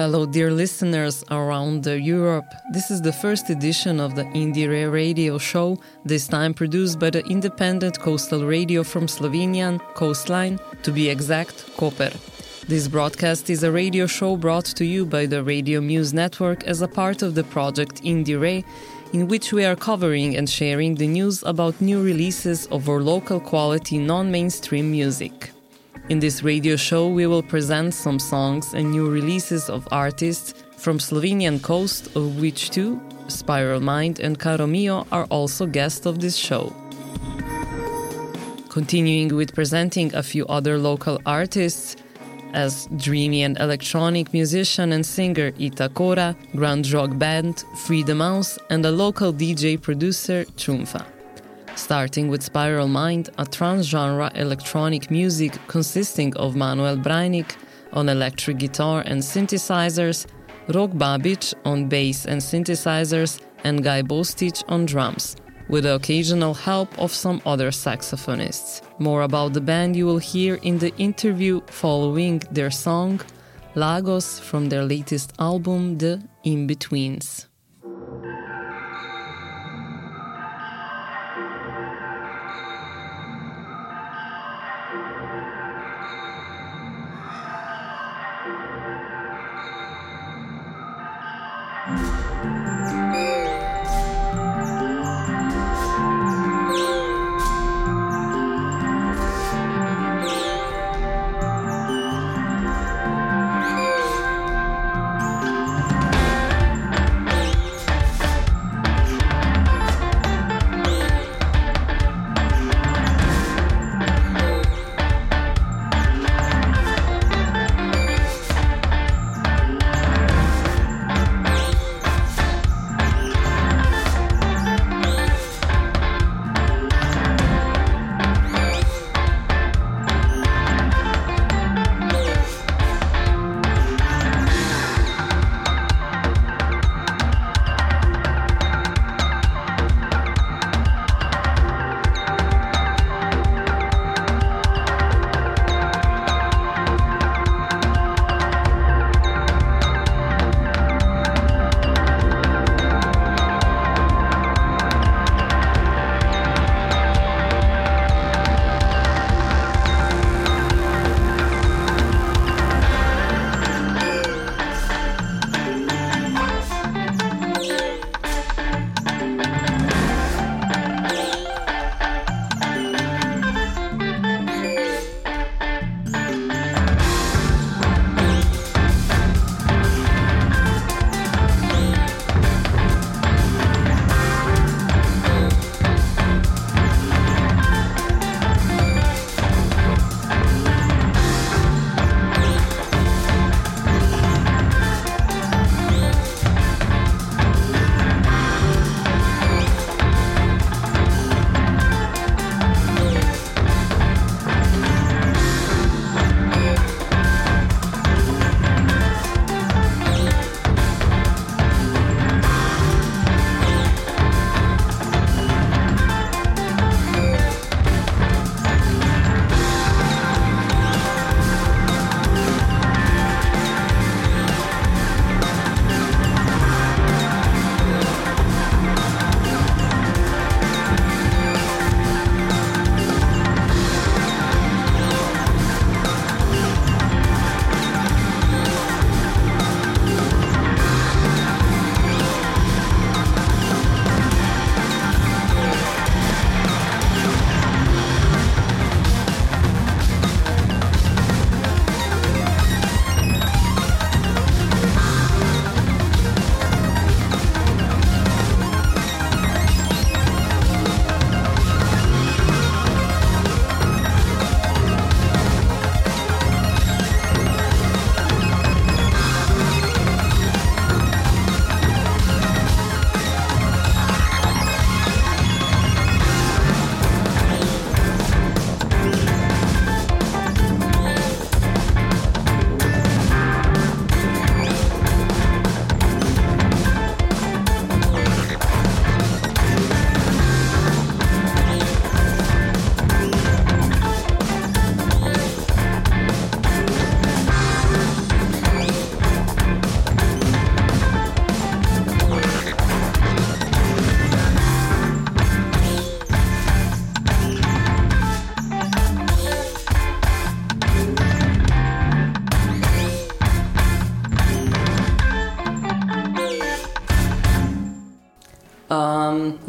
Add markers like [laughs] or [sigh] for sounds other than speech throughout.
Hello, dear listeners around Europe. This is the first edition of the Indire radio show, this time produced by the independent coastal radio from Slovenian coastline, to be exact, Koper. This broadcast is a radio show brought to you by the Radio Muse Network as a part of the project Indire, in which we are covering and sharing the news about new releases of our local quality non mainstream music. In this radio show, we will present some songs and new releases of artists from Slovenian coast, of which two, Spiral Mind and Caro Mio, are also guests of this show. Continuing with presenting a few other local artists, as dreamy and electronic musician and singer Ita Kora, grunge rock band Free Mouse, and a local DJ producer Čunfa starting with Spiral Mind, a trans-genre electronic music consisting of Manuel Brajnik on electric guitar and synthesizers, Rok Babič on bass and synthesizers, and Gaj Bostič on drums, with the occasional help of some other saxophonists. More about the band you will hear in the interview following their song Lagos from their latest album, The Inbetweens. um,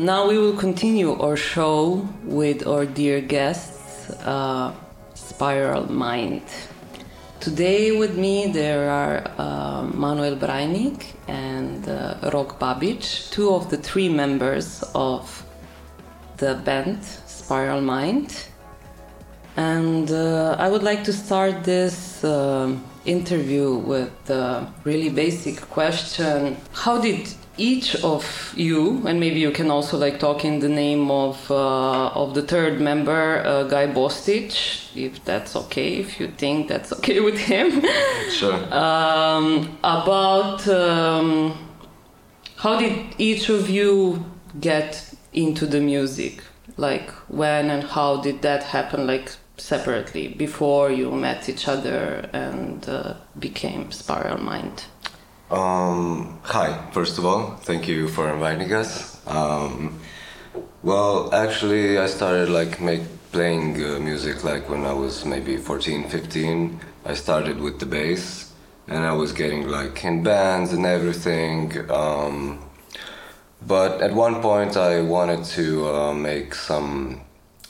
now we will continue our show with our dear guests, uh, Spiral Mind. Today with me there are uh, Manuel Brajnik and uh, Rok Babič, two of the three members of the band Spiral Mind. And uh, I would like to start this uh, interview with a really basic question How did each of you, and maybe you can also like talk in the name of uh, of the third member, uh, Gaj Bostič, if that's okay, if you think that's okay with him. [laughs] Sure. um, about um, how did each of you get into the music? Like when and how did that happen? Like separately before you met each other and uh, became Spiral Mind. Um, hi, first of all, thank you for inviting us. Um, well, actually, I started like make playing uh, music like when I was maybe 14, 15. I started with the bass, and I was getting like in bands and everything. Um, but at one point, I wanted to uh, make some,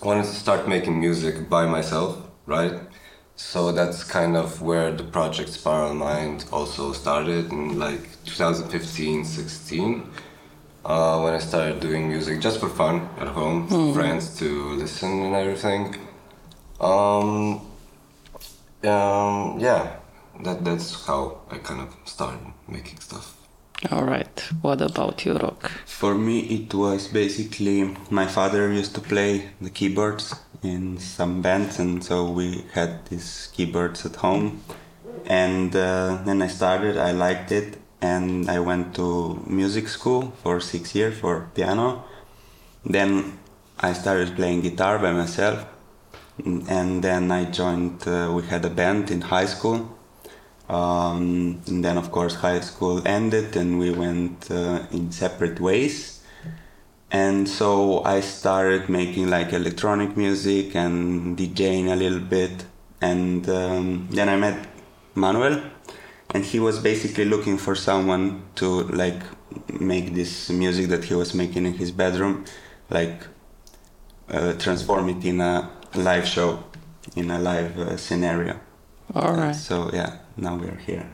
wanted to start making music by myself, right? So that's kind of where the project Spiral Mind also started in like 2015 16. Uh, when I started doing music just for fun at home, friends to listen and everything. Um, um, yeah, that, that's how I kind of started making stuff. All right. What about you, Rok? For me, it was basically my father used to play the keyboards in some bands, and so we had these keyboards at home. And uh, then I started, I liked it, and I went to music school for six years for piano. Then I started playing guitar by myself, and then I joined, uh, we had a band in high school. Um, and then, of course, high school ended and we went uh, in separate ways. And so I started making like electronic music and DJing a little bit. And um, then I met Manuel, and he was basically looking for someone to like make this music that he was making in his bedroom, like uh, transform it in a live show, in a live uh, scenario. All right. So yeah, now we're here.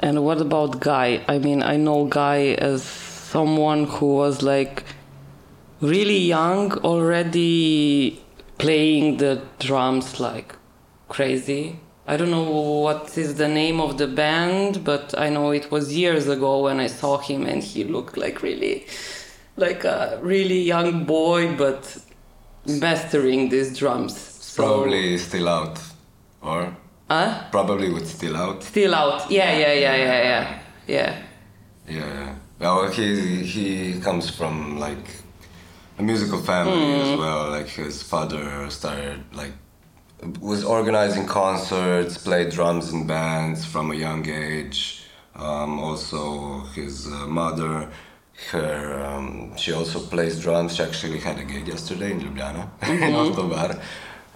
And what about Gaj? I mean, I know Gaj as someone who was like really young already playing the drums like crazy. I don't know what is the name of the band, but I know it was years ago when I saw him and he looked like really like a really young boy but mastering these drums. So, Probably still out, or Huh? probably with still out. Still out. Yeah, yeah, yeah, yeah, yeah. Yeah. Yeah. Well, he he comes from like a musical family as well. Like his father started like was organizing concerts, played drums in bands from a young age. Um, also, his uh, mother, her um, she also plays drums. She actually had a gig yesterday in Ljubljana, [laughs] in Orto Bar.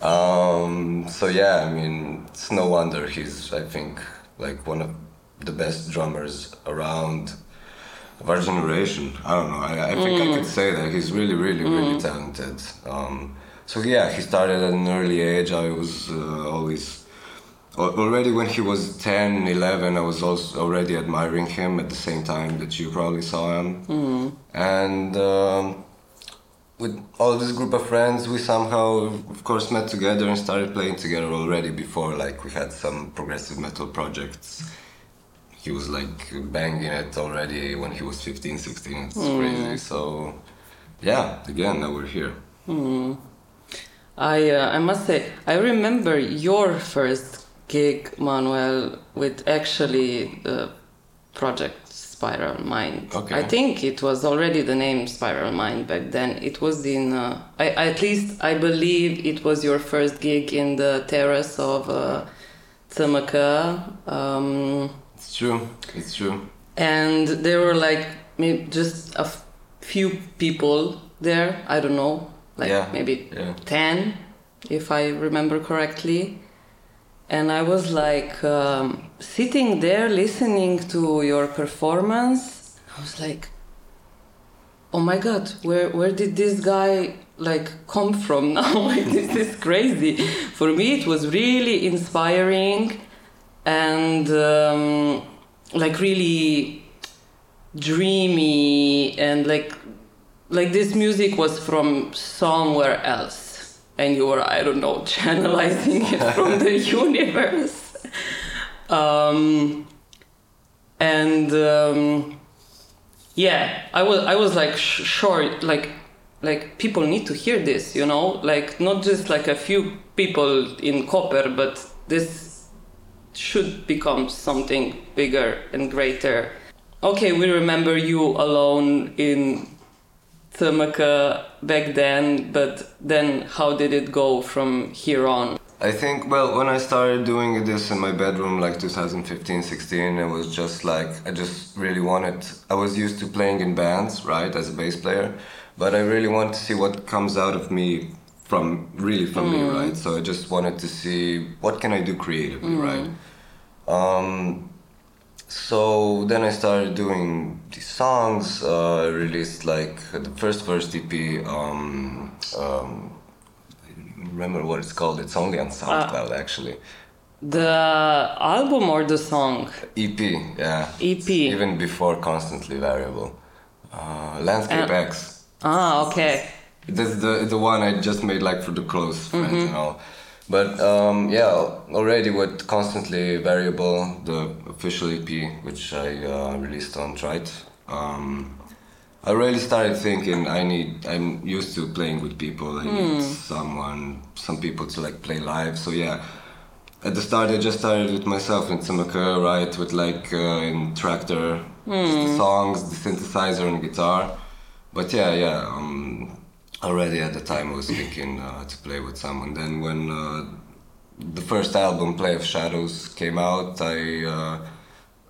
Um, so yeah, I mean, it's no wonder he's I think like one of the best drummers around of our generation. I don't know. I, I think I could say that he's really, really, really talented. Um, so yeah, he started at an early age. I was uh, always already when he was 10, 11, I was also already admiring him at the same time that you probably saw him. And um, with all this group of friends, we somehow, of course, met together and started playing together already before. Like we had some progressive metal projects. He was like banging it already when he was 15, 16. It's crazy. So, yeah, again, now we're here. I uh, I must say I remember your first gig, Manuel, with actually the project Spiral Mind. Okay. I think it was already the name Spiral Mind back then. It was in uh, I, at least I believe it was your first gig in the terrace of uh, TMK. Um, It's true. It's true. and there were like maybe just a few people there. I don't know, like Yeah, maybe yeah. ten, if I remember correctly. And I was like um, sitting there listening to your performance. I was like, oh my god where where did this guy like come from now [laughs] like this is crazy for me it was really inspiring and um, like really dreamy and like like this music was from somewhere else. And you were i don't know [laughs] channelizing it from the [laughs] universe. Um, and um, yeah i was i was like sh- sure like like people need to hear this you know? Like not just like a few people in Koper but this should become something bigger and greater. Okay we remember you alone in Thermaka back then but then how did it go from here on? I think, well, when I started doing this in my bedroom, like 2015, 16, it was just like, I just really wanted, I was used to playing in bands, right, as a bass player, but I really wanted to see what comes out of me from, really from me, right? So I just wanted to see what can I do creatively, right? Um, so then I started doing these songs, uh, I released like the first first EP, um, um, remember what it's called. It's only on SoundCloud actually. the album or the song EP, yeah. EP. Even before Constantly Variable. Uh, Landscape Uh, X. ah okay That's the the one I just made like for the close friends and all. But um, yeah, already with Constantly Variable, the official EP, which I uh, released on Trite, um, I really started thinking I need. I'm used to playing with people. I need someone, some people to like play live. So yeah, at the start I just started with myself in Tsumaka, right, with like uh, in Tractor, just the songs, the synthesizer and guitar. But yeah, yeah. Um, already at the time I was thinking uh, to play with someone. Then when uh, the first album, Play of Shadows, came out, I, uh,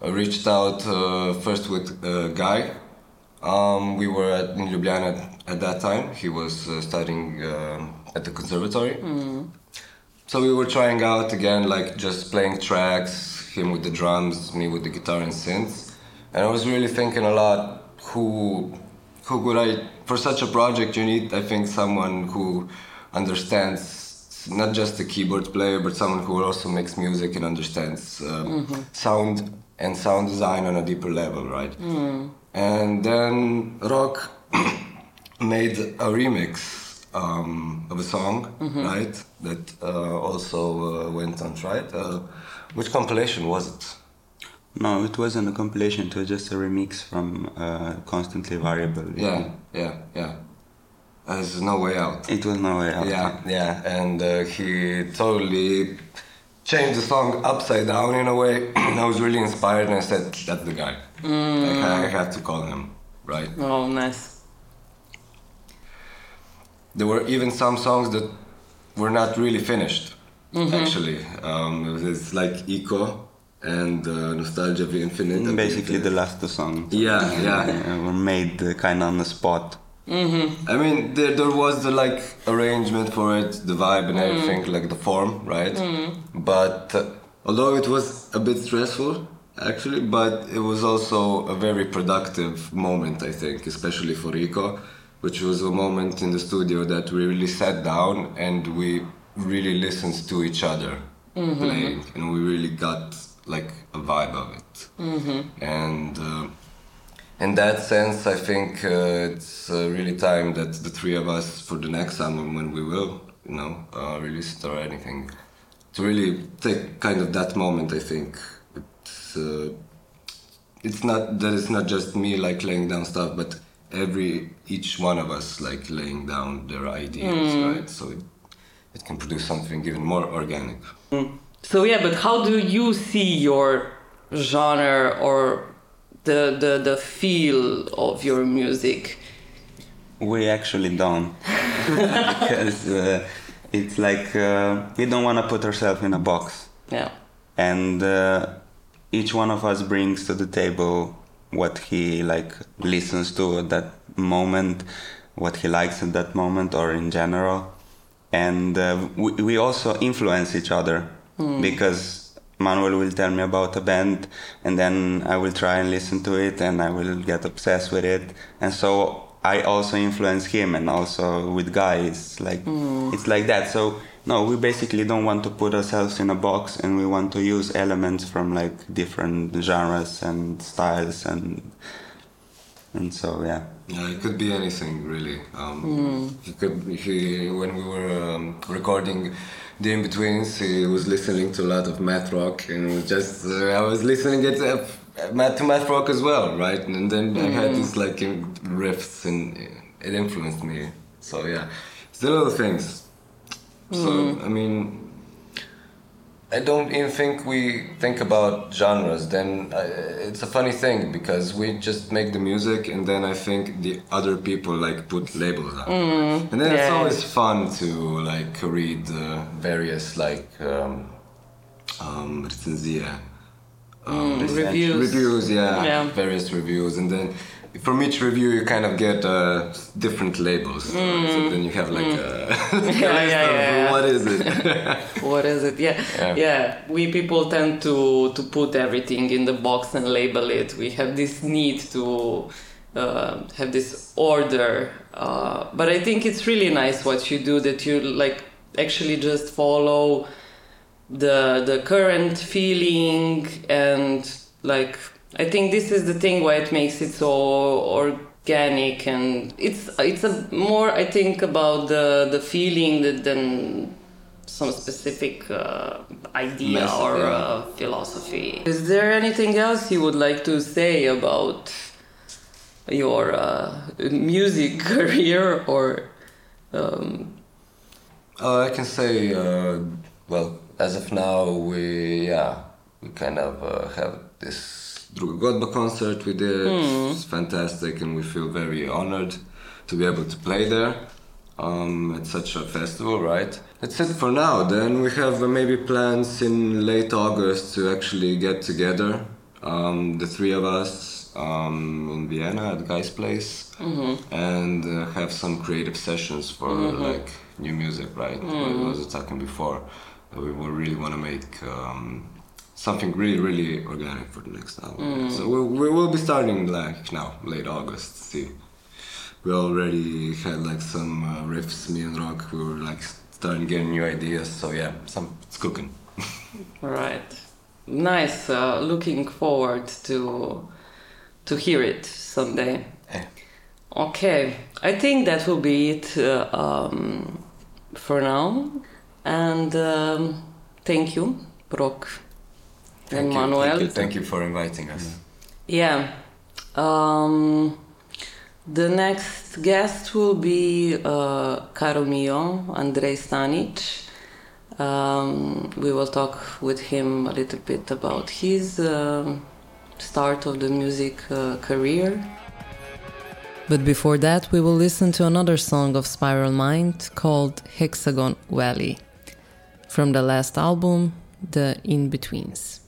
I reached out uh, first with uh, Gaj. Um, we were at, in Ljubljana at that time. He was uh, studying uh, at the conservatory. So we were trying out again, like just playing tracks, him with the drums, me with the guitar and synths. And I was really thinking a lot who who could I for such a project you need I think someone who understands not just a keyboard player but someone who also makes music and understands um, sound and sound design on a deeper level, right? And then Rok [coughs] made a remix um, of a song, right? That uh, also uh, went on Trite. Uh, which compilation was it? No, it wasn't a compilation. It was just a remix from uh, Constantly Variable. Yeah, yeah, yeah. There's no way out. It was no way out. Yeah, yeah, and uh, he totally changed the song upside down in a way. [clears throat] I was really inspired, and I said, "That's the guy. Like, I, I have to call him." Right. oh nice There were even some songs that were not really finished. Actually, um, it was like Eco and uh, Nostalgia V Infinite. Basically, the last two songs Yeah, yeah. uh, were made uh, kind of on the spot. Mhm. I mean, there, there was the like arrangement for it, the vibe and everything, like the form, right? Mhm. But uh, although it was a bit stressful, actually, but it was also a very productive moment, I think, especially for Rico, which was a moment in the studio that we really sat down and we really listened to each other playing, and we really got like a vibe of it. And uh, in that sense, I think uh, it's uh, really time that the three of us, for the next album, when we will, you know, uh, release it or anything, to really take kind of that moment. I think it's uh, it's not that it's not just me like laying down stuff, but every each one of us like laying down their ideas, right? So it, it can produce something even more organic. So yeah, but how do you see your genre or the the the feel of your music? We actually don't, [laughs] because uh, it's like uh, we don't want to put ourselves in a box, Yeah. and uh, each one of us brings to the table what he like listens to at that moment, what he likes at that moment, or in general, and uh, we, we also influence each other because Manuel will tell me about a band, and then I will try and listen to it, and I will get obsessed with it, and so I also influence him, and also with guys, like it's like that. So no, we basically don't want to put ourselves in a box, and we want to use elements from like different genres and styles, and and so yeah. Yeah, it could be anything really. Um, He could. He when we were um, recording the in betweens, he was listening to a lot of math rock, and was just uh, I was listening it uh, math to math rock as well, right? And then I had these like in- riffs, and it influenced me. So yeah, it's the little things. So I mean, I don't even think we think about genres. Then uh, it's a funny thing because we just make the music, and then I think the other people like put labels on, and then it's yeah. always fun to like read uh, various like um, um, um, reviews. reviews, yeah, Yeah. various reviews, and then. From each review, you kind of get uh, different labels. So then you have like a, a list yeah, yeah, yeah. what is it. [laughs] what is it yeah. Yeah. yeah we people tend to to put everything in the box and label it we have this need to uh, have this order uh, but i think it's really nice what you do that you like actually just follow the the current feeling and like i think this is the thing why it makes it so organic and it's it's a more i think about the the feeling than some specific uh, idea Message, or uh, philosophy. Is there anything else you would like to say about your uh, music [laughs] career or um, Oh, I can say, uh, well, as of now, we yeah, we kind of uh, have this Druga Godba concert we did. It's fantastic, and we feel very honored to be able to play there um, at such a festival, right? That's it for now. Then we have uh, maybe plans in late August to actually get together, um, the three of us, um, in Vienna at Gaj's Place, and uh, have some creative sessions for like new music, right? We was talking before. We will really want to make um, something really, really organic for the next album. So we, we will be starting like now, late August. See, we already had like some uh, riffs, me and Rok. We were like starting getting new ideas. So yeah, some it's cooking. [laughs] Right. Nice. Uh, looking forward to to hear it someday. Eh. Okay. I think that will be it uh, um, for now. And um, thank you, Brock and Thank you, Manuel. Thank you, thank you for inviting us. Yeah. Um, the next guest will be uh, caro mio, Andrei Stanic. Um, we will talk with him a little bit about his uh, start of the music uh, career. But before that, we will listen to another song of Spiral Mind called Hexagon Valley from the last album, The Inbetweens.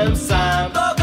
Sem sam.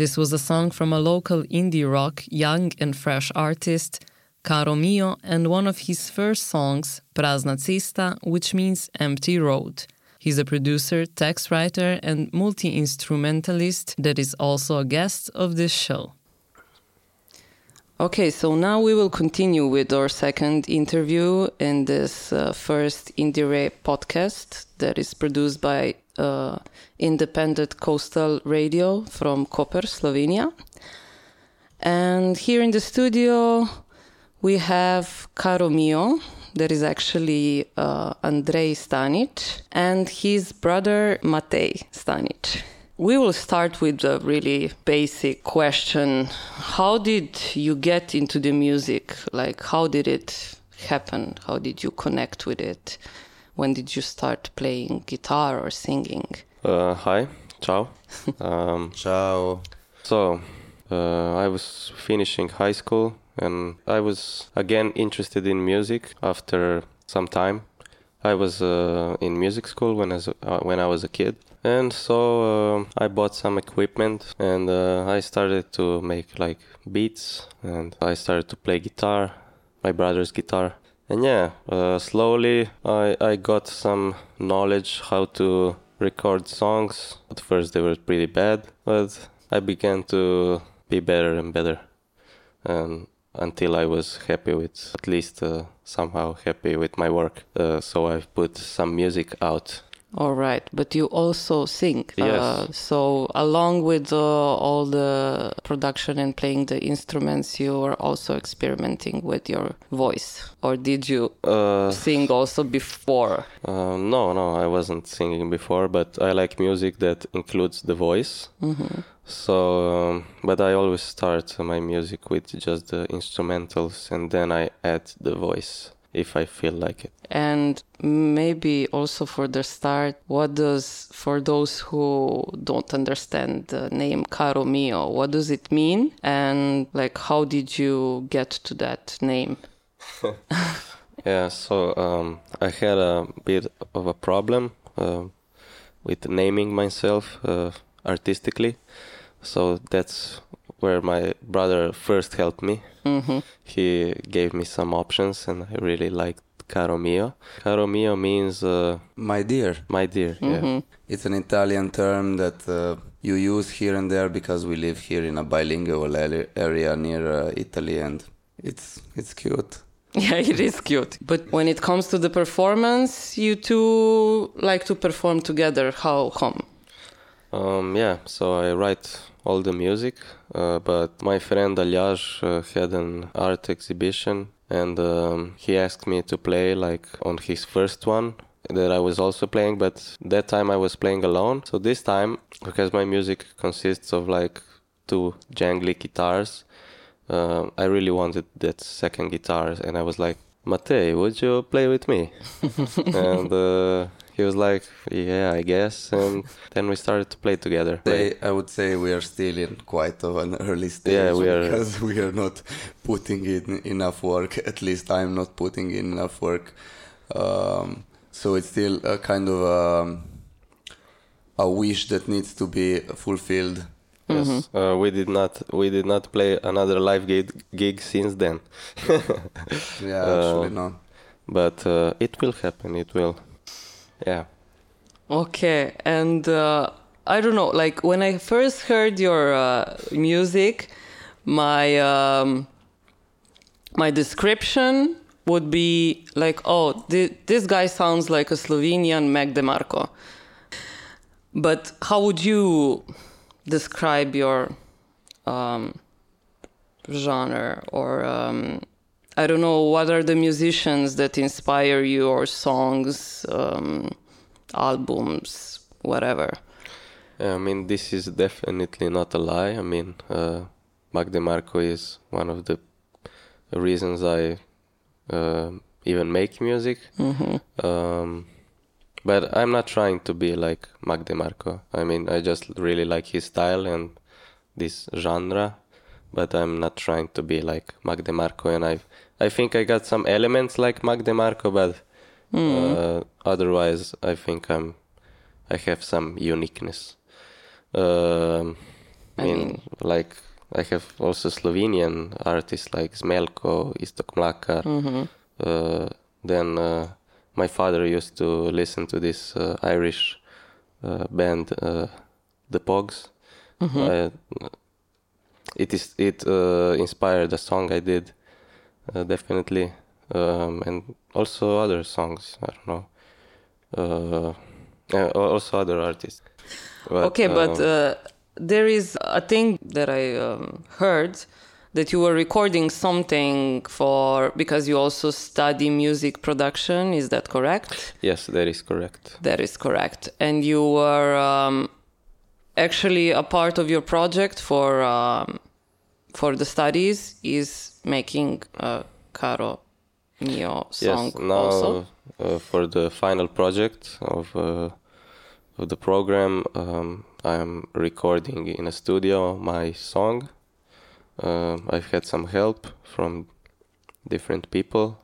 This was a song from a local indie rock young and fresh artist, Caro Mio, and one of his first songs, Prazna Cesta, which means empty road. He's a producer, text writer, and multi instrumentalist that is also a guest of this show. Okay, so now we will continue with our second interview in this uh, first IndieRE podcast that is produced by uh, independent coastal radio from Koper, Slovenia. And here in the studio, we have Caro Mio, that is actually uh, Andrei Stanic, and his brother Matej Stanic. We will start with a really basic question. How did you get into the music? Like, how did it happen? How did you connect with it? When did you start playing guitar or singing? Uh, hi, ciao. [laughs] um, Ciao. so, uh, I was finishing high school and I was again interested in music after some time. I was uh, in music school when I was, uh, when I was a kid, and so uh, I bought some equipment and uh, I started to make like beats and I started to play guitar, my brother's guitar. And yeah, uh, slowly I, I got some knowledge how to record songs. At first they were pretty bad, but I began to be better and better. And until I was happy with, at least uh, somehow happy with my work. Uh, so I put some music out. All right, but you also sing. Yes. Uh, so along with uh, all the production and playing the instruments, you are also experimenting with your voice, or did you Uh, sing also before? uh, no, no, I wasn't singing before, but I like music that includes the voice. Mm-hmm. So, um, but I always start my music with just the instrumentals and then I add the voice if I feel like it. And maybe also for the start, what does, for those who don't understand the name Caro Mio, what does it mean? And like, how did you get to that name? [laughs] [laughs] Yeah, so um, I had a bit of a problem uh, with naming myself. Uh, artistically. So that's where my brother first helped me. He gave me some options, and I really liked Caro Mio. Caro Mio means uh, My dear, my dear. Yeah. it's an Italian term that uh, you use here and there because we live here in a bilingual area near uh, Italy, and it's it's cute. [laughs] Yeah, it is cute. But when it comes to the performance, you two like to perform together. How come? Um, yeah, so I write all the music, uh, but my friend Alyaj uh, had an art exhibition and um, he asked me to play like on his first one that I was also playing, but that time I was playing alone. So this time, because my music consists of like two jangly guitars, uh, I really wanted that second guitar, and I was like, Matej, would you play with me? [laughs] and uh, he was like, Yeah, I guess. And then we started to play together. They, I would say we are still in quite of an early stage Yeah, we are- because we are not putting in enough work. At least I'm not putting in enough work. Um, so it's still a kind of um, a wish that needs to be fulfilled. Yes, uh, we did not we did not play another live gig, gig since then, [laughs] Yeah, Uh, actually no. but uh, it will happen. It will, yeah. Okay, and uh, I don't know. Like when I first heard your uh, music, my um, my description would be like, "Oh, thi- this guy sounds like a Slovenian Mac DeMarco." But how would you describe your um, genre, or um, I don't know, what are the musicians that inspire you, or songs? Um, albums, whatever. I mean, this is definitely not a lie. I mean, uh, Mac DeMarco is one of the reasons I uh, even make music. Um, but I'm not trying to be like Mac DeMarco. I mean, I just really like his style and this genre. But I'm not trying to be like Mac DeMarco, and I, I think I got some elements like Mac DeMarco, but uh, otherwise, I think I'm, I have some uniqueness. Um, I mean, mean- like I have also Slovenian artists like Smelko, Iztok Mlakar. Uh, then uh, my father used to listen to this uh, Irish uh, band, uh, the Pogues. Uh, it is it uh, inspired the song I did, uh, definitely, um, and also other songs. I don't know. Also other artists. But, okay, but um, uh, there is a thing that I um, heard that you were recording something for because you also study music production. Is that correct? yes, that is correct. That is correct. And you were um, actually a part of your project for um, for the studies is making a Caro Mio song yes, now also. uh, for the final project of uh, of the program, um, I'm recording in a studio my song. Um I've had some help from different people.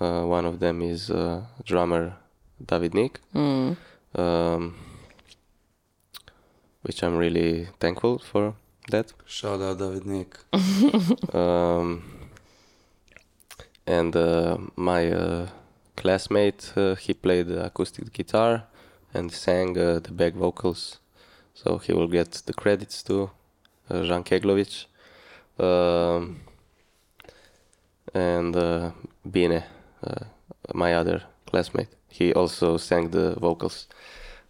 Uh, one of them is uh, drummer David Nick, um, which I'm really thankful for that. Shout out David Nick. [laughs] Um, and uh, my uh, classmate, uh, he played the acoustic guitar and sang uh, the back vocals. So he will get the credits to uh, Jan Keglovic. Um, and uh, Bine, uh, my other classmate, he also sang the vocals.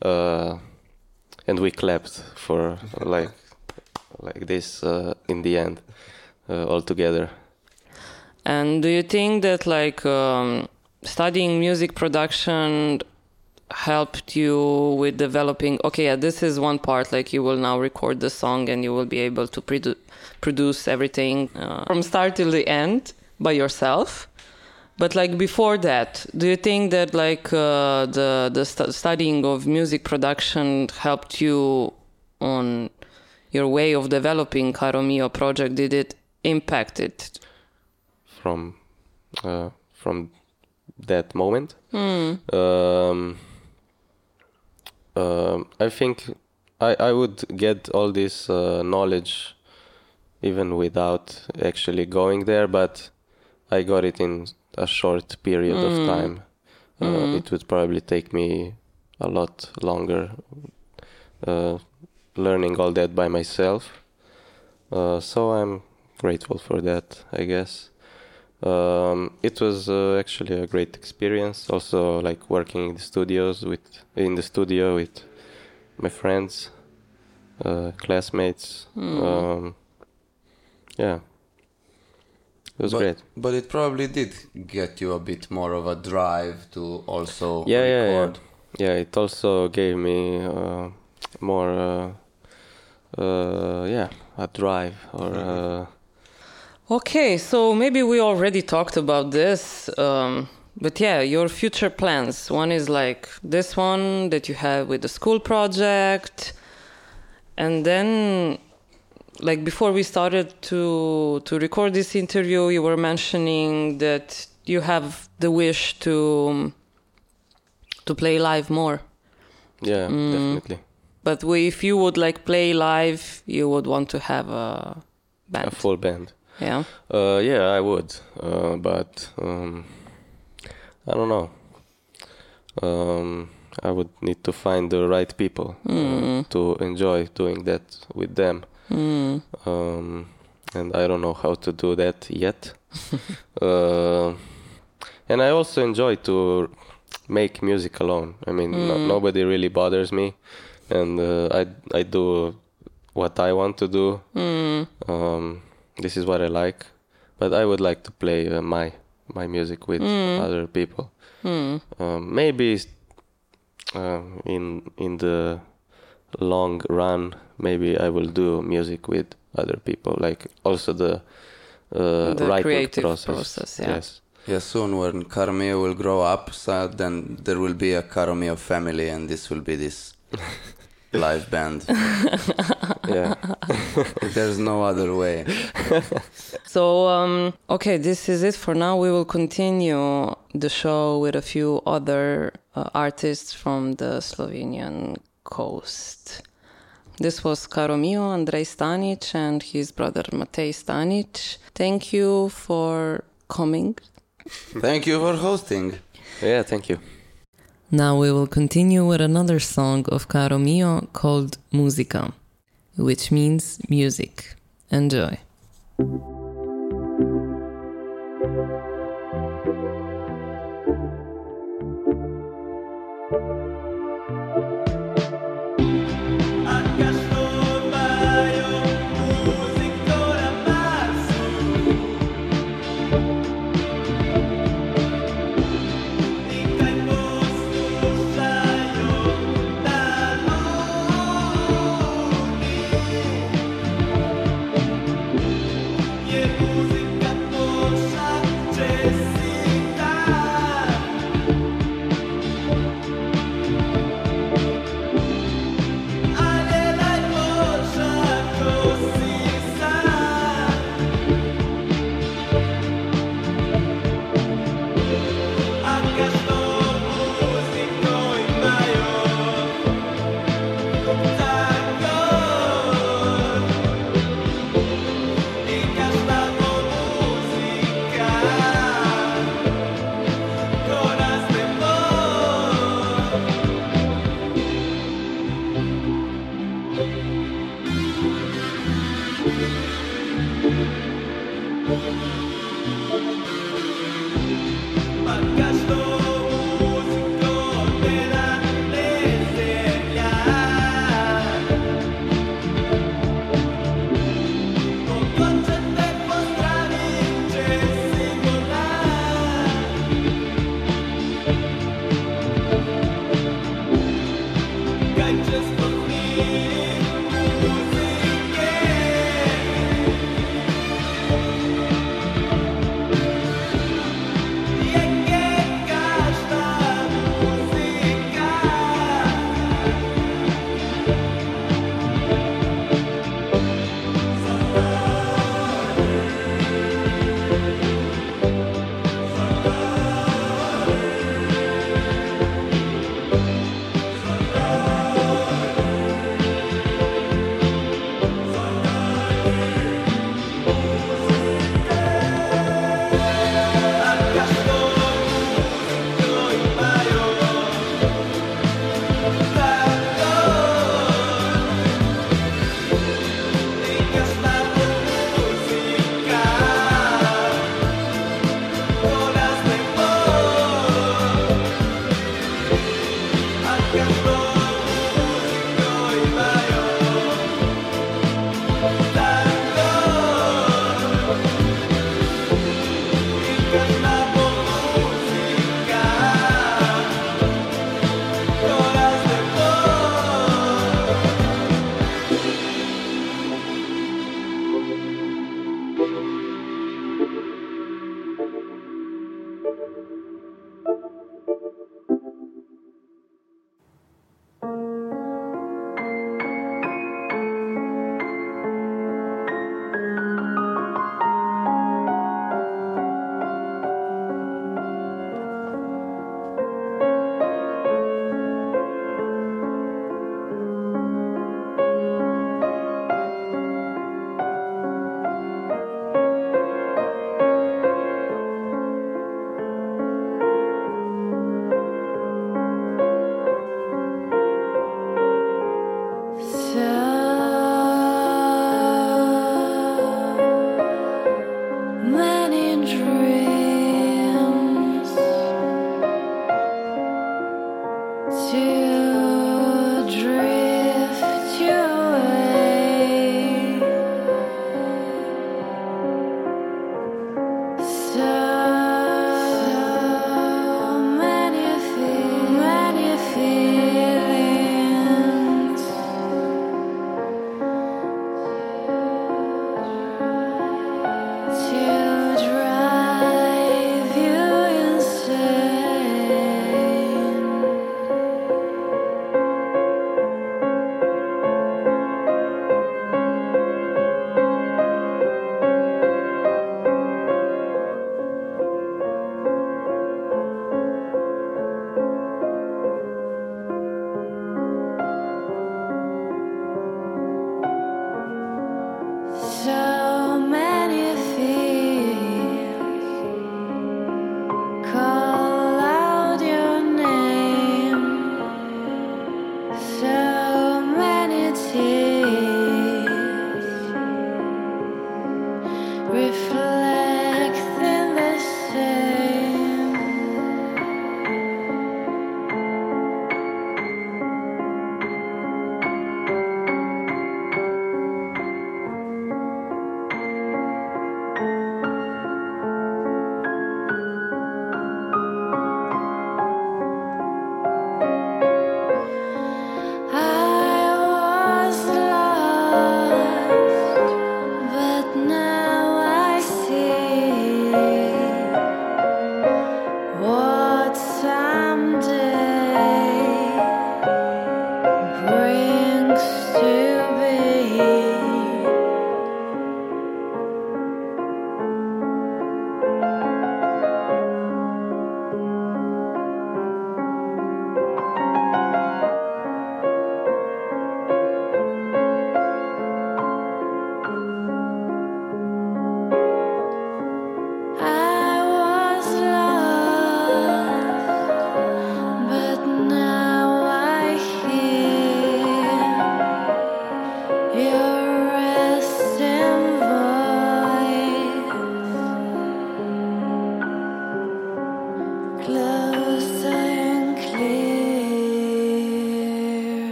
Uh, and we clapped for like like this uh, in the end uh, all together. And do you think that like um, studying music production helped you with developing? Okay, yeah, this is one part. Like you will now record the song and you will be able to produ- produce everything uh, from start till the end by yourself. But like before that, do you think that like uh, the the stu- studying of music production helped you on your way of developing Caro Mio project? Did it impact it from uh, from that moment. Um, um, I think I, I would get all this uh, knowledge even without actually going there, but I got it in a short period of time. Uh, It would probably take me a lot longer uh, learning all that by myself. Uh, so I'm grateful for that, I guess. Um, it was uh, actually a great experience. Also, like working in the studios with in the studio with my friends, uh, classmates. Um, yeah, it was but, great. But it probably did get you a bit more of a drive to also Yeah, yeah, yeah. Yeah, it also gave me uh, more, uh, uh, yeah, a drive or. Uh, Okay, so maybe we already talked about this, um, but yeah, your future plans. One is like this one that you have with the school project, and then, like before we started to to record this interview, you were mentioning that you have the wish to to play live more. yeah, definitely. But if you would like play live, you would want to have a band. A full band. yeah. Uh, yeah, I would, uh, but um, I don't know. Um, I would need to find the right people uh, to enjoy doing that with them, um, and I don't know how to do that yet. [laughs] uh, and I also enjoy to make music alone. I mean, no, nobody really bothers me, and uh, I I do what I want to do. Um, this is what I like, but I would like to play uh, my my music with other people. Um, maybe um, in in the long run, maybe I will do music with other people, like also the uh, The writing creative process. process, yeah. Yes. Yeah, soon when Carmio will grow up, so then there will be a Carmio family, and this will be this [laughs] live band. [laughs] Yeah. [laughs] There's no other way. So, um, okay, this is it for now. We will continue the show with a few other uh, artists from the Slovenian coast. This was Caro Mio, Andrej Stanic, and his brother Matej Stanic. Thank you for coming. Thank you for hosting. yeah. Thank you. Now we will continue with another song of Caro Mio called Muzika, which means music. Enjoy.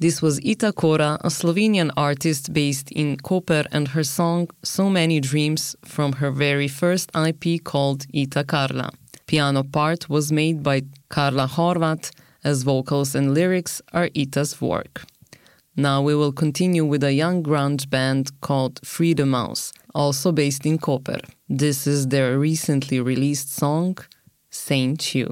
This was Ita Kora, a Slovenian artist based in Koper, and her song So Many Dreams from her very first EP called Ikatarla. Piano part was made by Karla Horvat, as vocals and lyrics are Ita's work. Now we will continue with a young grunge band called Free The Mouse, also based in Koper. This is their recently released song, Saint You.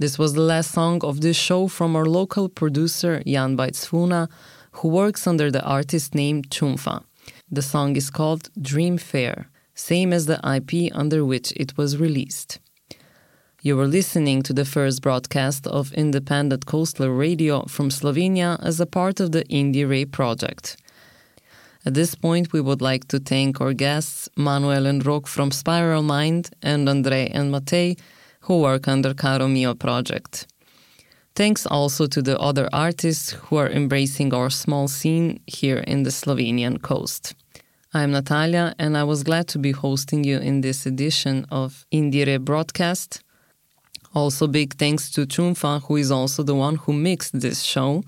This was the last song of this show from our local producer Jan Bajtsfuna, who works under the artist name Čunfa. The song is called Dream Fair, same as the EP under which it was released. You were listening to the first broadcast of independent coastal radio from Slovenia as a part of the IndieRE project. At this point, we would like to thank our guests, Manuel and Rok from Spiral Mind and Andrej and Matej, who work under Caro Mio project. Thanks also to the other artists who are embracing our small scene here in the Slovenian coast. I'm Natalia, and I was glad to be hosting you in this edition of IndieRE broadcast. Also, big thanks to Čunfa, who is also the one who mixed this show,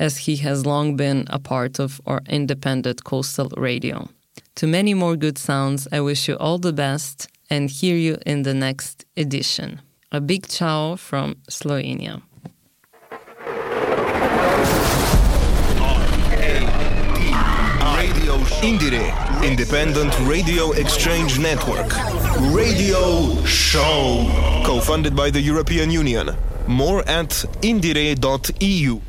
as he has long been a part of our independent coastal radio. To many more good sounds, I wish you all the best and hear you in the next edition. A big ciao from Slovenia. IndieRE, Independent Radio Exchange Network. Radio Show. Co funded by the European Union. More at indire.eu.